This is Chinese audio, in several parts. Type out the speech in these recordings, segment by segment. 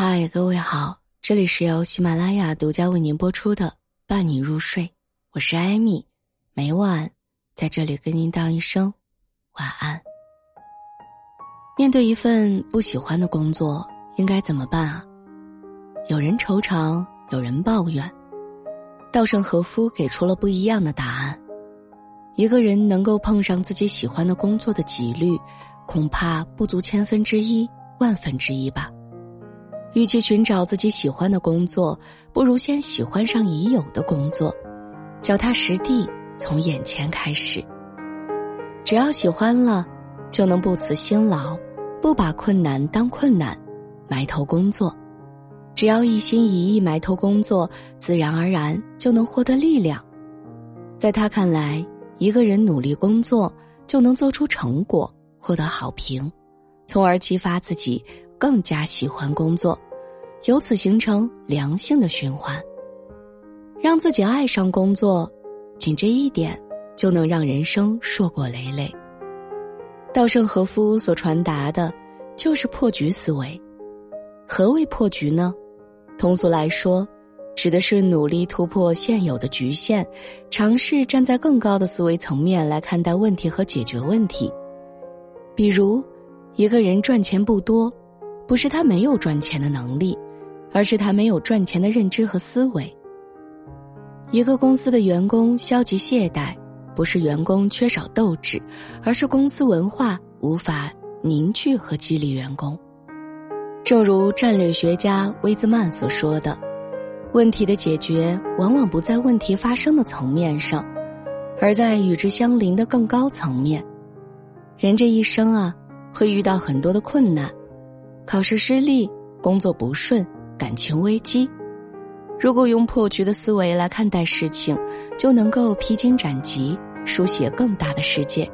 嗨，各位好，这里是由喜马拉雅独家为您播出的《伴你入睡》，我是艾米，每晚在这里跟您道一声晚安。面对一份不喜欢的工作，应该怎么办啊？有人惆怅，有人抱怨，稻盛和夫给出了不一样的答案。一个人能够碰上自己喜欢的工作的几率，恐怕不足千分之一、万分之一吧。与其寻找自己喜欢的工作，不如先喜欢上已有的工作，脚踏实地，从眼前开始。只要喜欢了，就能不辞辛劳，不把困难当困难，埋头工作。只要一心一意埋头工作，自然而然就能获得力量。在他看来，一个人努力工作，就能做出成果，获得好评，从而激发自己。更加喜欢工作，由此形成良性的循环。让自己爱上工作，仅这一点就能让人生硕果累累。稻盛和夫所传达的，就是破局思维。何谓破局呢？通俗来说，指的是努力突破现有的局限，尝试站在更高的思维层面来看待问题和解决问题。比如，一个人赚钱不多。不是他没有赚钱的能力，而是他没有赚钱的认知和思维。一个公司的员工消极懈怠，不是员工缺少斗志，而是公司文化无法凝聚和激励员工。正如战略学家威兹曼所说的：“问题的解决往往不在问题发生的层面上，而在与之相邻的更高层面。人这一生啊，会遇到很多的困难。”考试失利，工作不顺，感情危机。如果用破局的思维来看待事情，就能够披荆斩棘，书写更大的世界；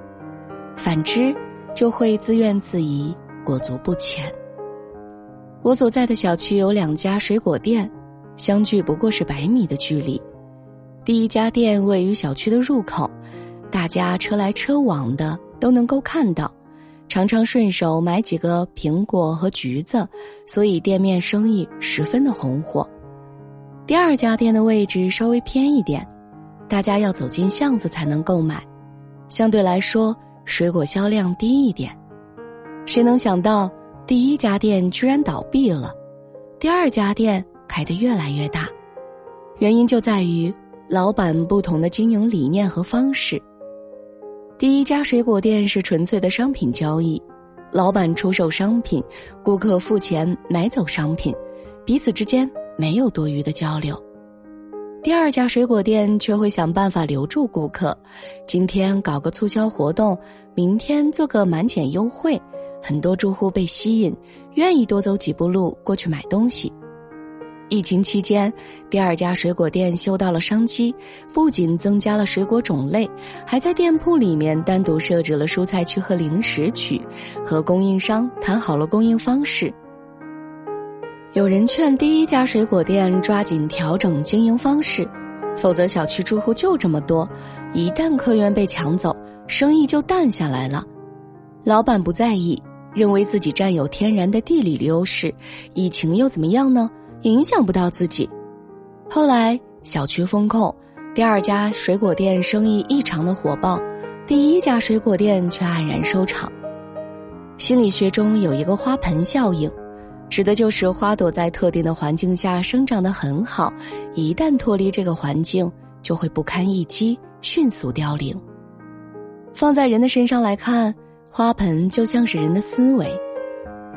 反之，就会自怨自艾，裹足不前。我所在的小区有两家水果店，相距不过是百米的距离。第一家店位于小区的入口，大家车来车往的都能够看到。常常顺手买几个苹果和橘子，所以店面生意十分的红火。第二家店的位置稍微偏一点，大家要走进巷子才能购买，相对来说水果销量低一点。谁能想到第一家店居然倒闭了，第二家店开得越来越大，原因就在于老板不同的经营理念和方式。第一家水果店是纯粹的商品交易，老板出售商品，顾客付钱买走商品，彼此之间没有多余的交流。第二家水果店却会想办法留住顾客，今天搞个促销活动，明天做个满减优惠，很多住户被吸引，愿意多走几步路过去买东西。疫情期间，第二家水果店嗅到了商机，不仅增加了水果种类，还在店铺里面单独设置了蔬菜区和零食区，和供应商谈好了供应方式。有人劝第一家水果店抓紧调整经营方式，否则小区住户就这么多，一旦客源被抢走，生意就淡下来了。老板不在意，认为自己占有天然的地理优势，疫情又怎么样呢？影响不到自己。后来小区封控，第二家水果店生意异常的火爆，第一家水果店却黯然收场。心理学中有一个花盆效应，指的就是花朵在特定的环境下生长得很好，一旦脱离这个环境，就会不堪一击，迅速凋零。放在人的身上来看，花盆就像是人的思维，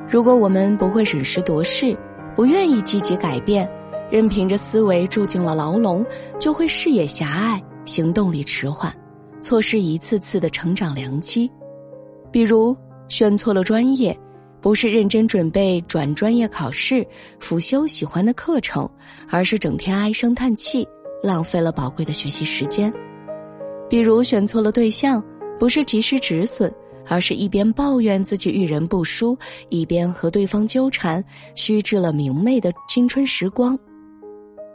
如果我们不会审时度势。不愿意积极改变，任凭着思维住进了牢笼，就会视野狭隘，行动力迟缓，错失一次次的成长良机。比如选错了专业，不是认真准备转专业考试，辅修喜欢的课程，而是整天唉声叹气，浪费了宝贵的学习时间。比如选错了对象，不是及时止损。而是一边抱怨自己遇人不淑，一边和对方纠缠，虚掷了明媚的青春时光。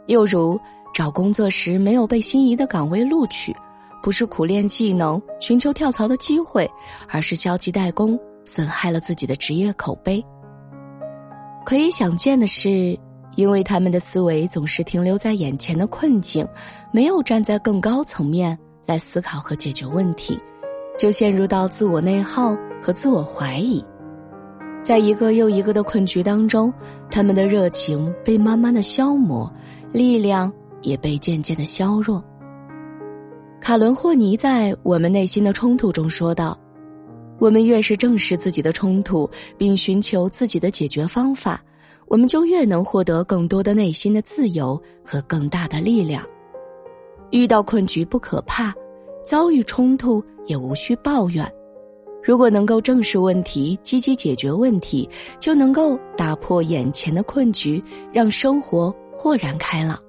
又如找工作时没有被心仪的岗位录取，不是苦练技能寻求跳槽的机会，而是消极怠工，损害了自己的职业口碑。可以想见的是，因为他们的思维总是停留在眼前的困境，没有站在更高层面来思考和解决问题，就陷入到自我内耗和自我怀疑。在一个又一个的困局当中，他们的热情被慢慢的消磨，力量也被渐渐的削弱。卡伦霍尼在《我们内心的冲突》中说道：“我们越是正视自己的冲突，并寻求自己的解决方法，我们就越能获得更多的内心的自由和更大的力量。遇到困局不可怕，遭遇冲突也无需抱怨。”如果能够正视问题，积极解决问题，就能够打破眼前的困局，让生活豁然开朗。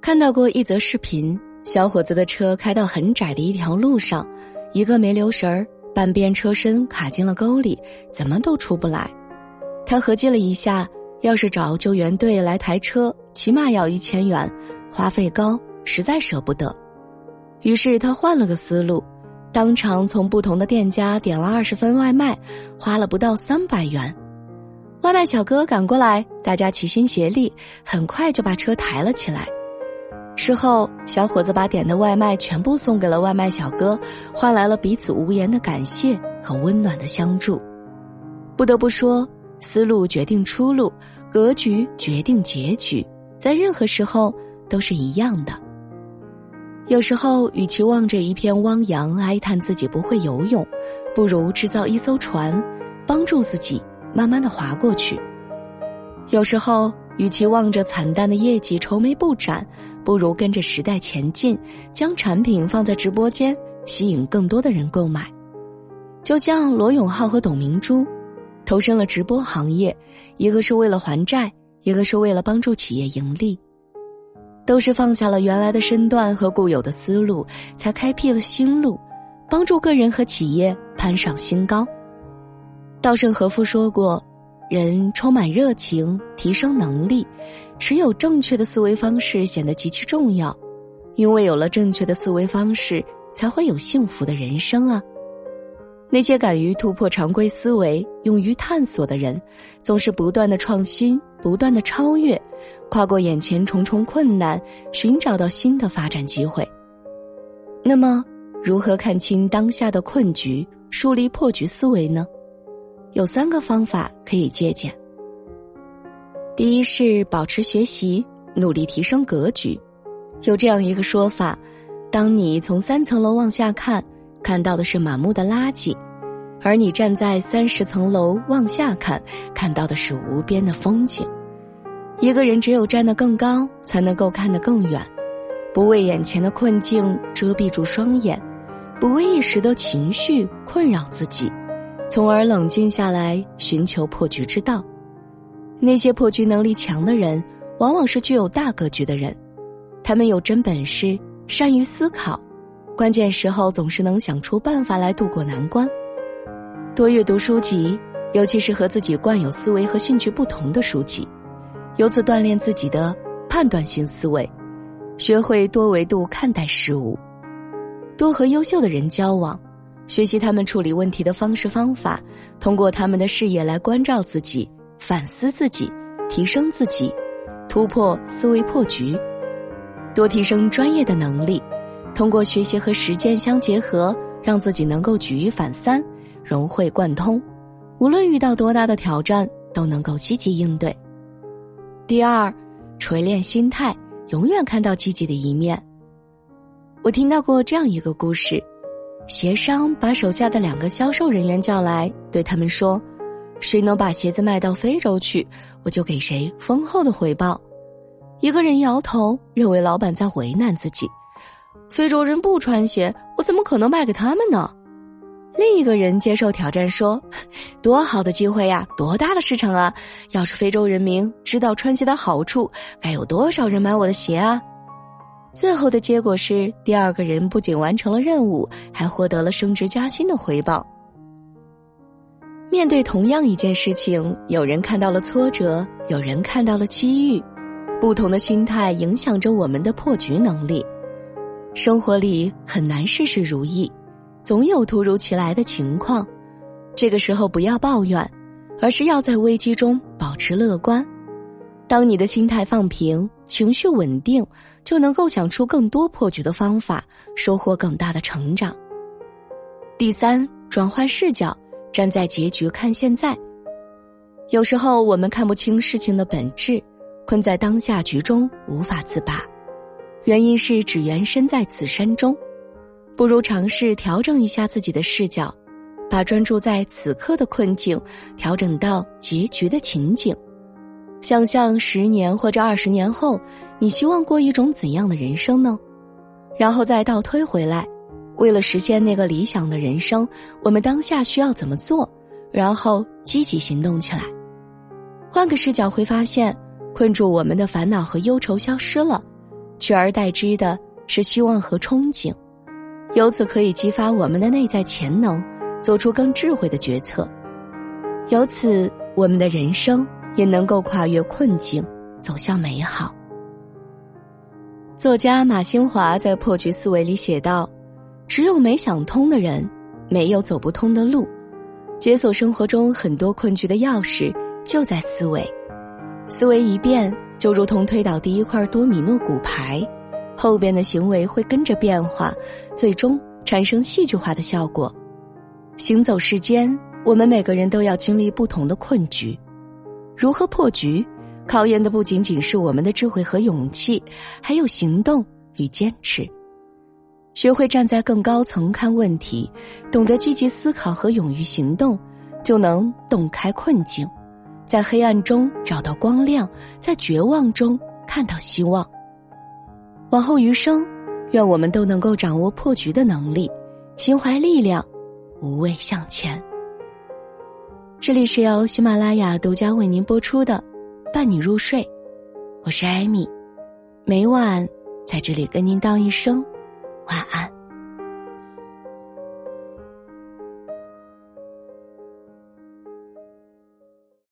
看到过一则视频，小伙子的车开到很窄的一条路上，一个没留神儿，半边车身卡进了沟里，怎么都出不来。他合计了一下，要是找救援队来抬车，起码要一千元，花费高，实在舍不得。于是他换了个思路。当场从不同的店家点了二十份外卖，花了不到三百元。外卖小哥赶过来，大家齐心协力，很快就把车抬了起来。事后，小伙子把点的外卖全部送给了外卖小哥，换来了彼此无言的感谢和温暖的相助。不得不说，思路决定出路，格局决定结局，在任何时候都是一样的。有时候，与其望着一片汪洋哀叹自己不会游泳，不如制造一艘船，帮助自己慢慢的划过去。有时候，与其望着惨淡的业绩愁眉不展，不如跟着时代前进，将产品放在直播间，吸引更多的人购买。就像罗永浩和董明珠，投身了直播行业，一个是为了还债，一个是为了帮助企业盈利。都是放下了原来的身段和固有的思路，才开辟了新路，帮助个人和企业攀上新高。稻盛和夫说过：“人充满热情，提升能力，持有正确的思维方式显得极其重要，因为有了正确的思维方式，才会有幸福的人生啊。”那些敢于突破常规思维、勇于探索的人，总是不断的创新、不断的超越，跨过眼前重重困难，寻找到新的发展机会。那么，如何看清当下的困局，树立破局思维呢？有三个方法可以借鉴。第一是保持学习，努力提升格局。有这样一个说法：当你从三层楼往下看。看到的是满目的垃圾，而你站在三十层楼往下看，看到的是无边的风景。一个人只有站得更高，才能够看得更远，不为眼前的困境遮蔽住双眼，不为一时的情绪困扰自己，从而冷静下来寻求破局之道。那些破局能力强的人，往往是具有大格局的人，他们有真本事，善于思考。关键时候总是能想出办法来度过难关，多阅读书籍，尤其是和自己惯有思维和兴趣不同的书籍，由此锻炼自己的判断性思维，学会多维度看待事物，多和优秀的人交往，学习他们处理问题的方式方法，通过他们的视野来关照自己，反思自己，提升自己，突破思维破局，多提升专业的能力。通过学习和实践相结合，让自己能够举一反三，融会贯通，无论遇到多大的挑战，都能够积极应对。第二，锤炼心态，永远看到积极的一面。我听到过这样一个故事：协商把手下的两个销售人员叫来，对他们说：“谁能把鞋子卖到非洲去，我就给谁丰厚的回报。”一个人摇头，认为老板在为难自己。非洲人不穿鞋，我怎么可能卖给他们呢？另一个人接受挑战说：“ 多好的机会呀，多大的市场啊！要是非洲人民知道穿鞋的好处，该有多少人买我的鞋啊！”最后的结果是，第二个人不仅完成了任务，还获得了升职加薪的回报。面对同样一件事情，有人看到了挫折，有人看到了机遇，不同的心态影响着我们的破局能力。生活里很难事事如意，总有突如其来的情况。这个时候不要抱怨，而是要在危机中保持乐观。当你的心态放平，情绪稳定，就能够想出更多破局的方法，收获更大的成长。第三，转换视角，站在结局看现在。有时候我们看不清事情的本质，困在当下局中无法自拔，原因是只缘身在此山中。不如尝试调整一下自己的视角，把专注在此刻的困境调整到结局的情景。想象十年或者二十年后，你希望过一种怎样的人生呢？然后再倒推回来，为了实现那个理想的人生，我们当下需要怎么做？然后积极行动起来。换个视角会发现，困住我们的烦恼和忧愁消失了，取而代之的是希望和憧憬。由此可以激发我们的内在潜能，做出更智慧的决策。由此，我们的人生。也能够跨越困境，走向美好。作家马兴华在《破局思维》里写道：“只有没想通的人，没有走不通的路。解锁生活中很多困局的钥匙就在思维。思维一变，就如同推倒第一块多米诺骨牌，后边的行为会跟着变化，最终产生戏剧化的效果。行走世间，我们每个人都要经历不同的困局。”如何破局，考验的不仅仅是我们的智慧和勇气，还有行动与坚持。学会站在更高层看问题，懂得积极思考和勇于行动，就能洞开困境，在黑暗中找到光亮，在绝望中看到希望。往后余生，愿我们都能够掌握破局的能力，心怀力量，无畏向前。这里是由喜马拉雅独家为您播出的《伴你入睡》，我是艾米，每晚在这里跟您道一声晚安。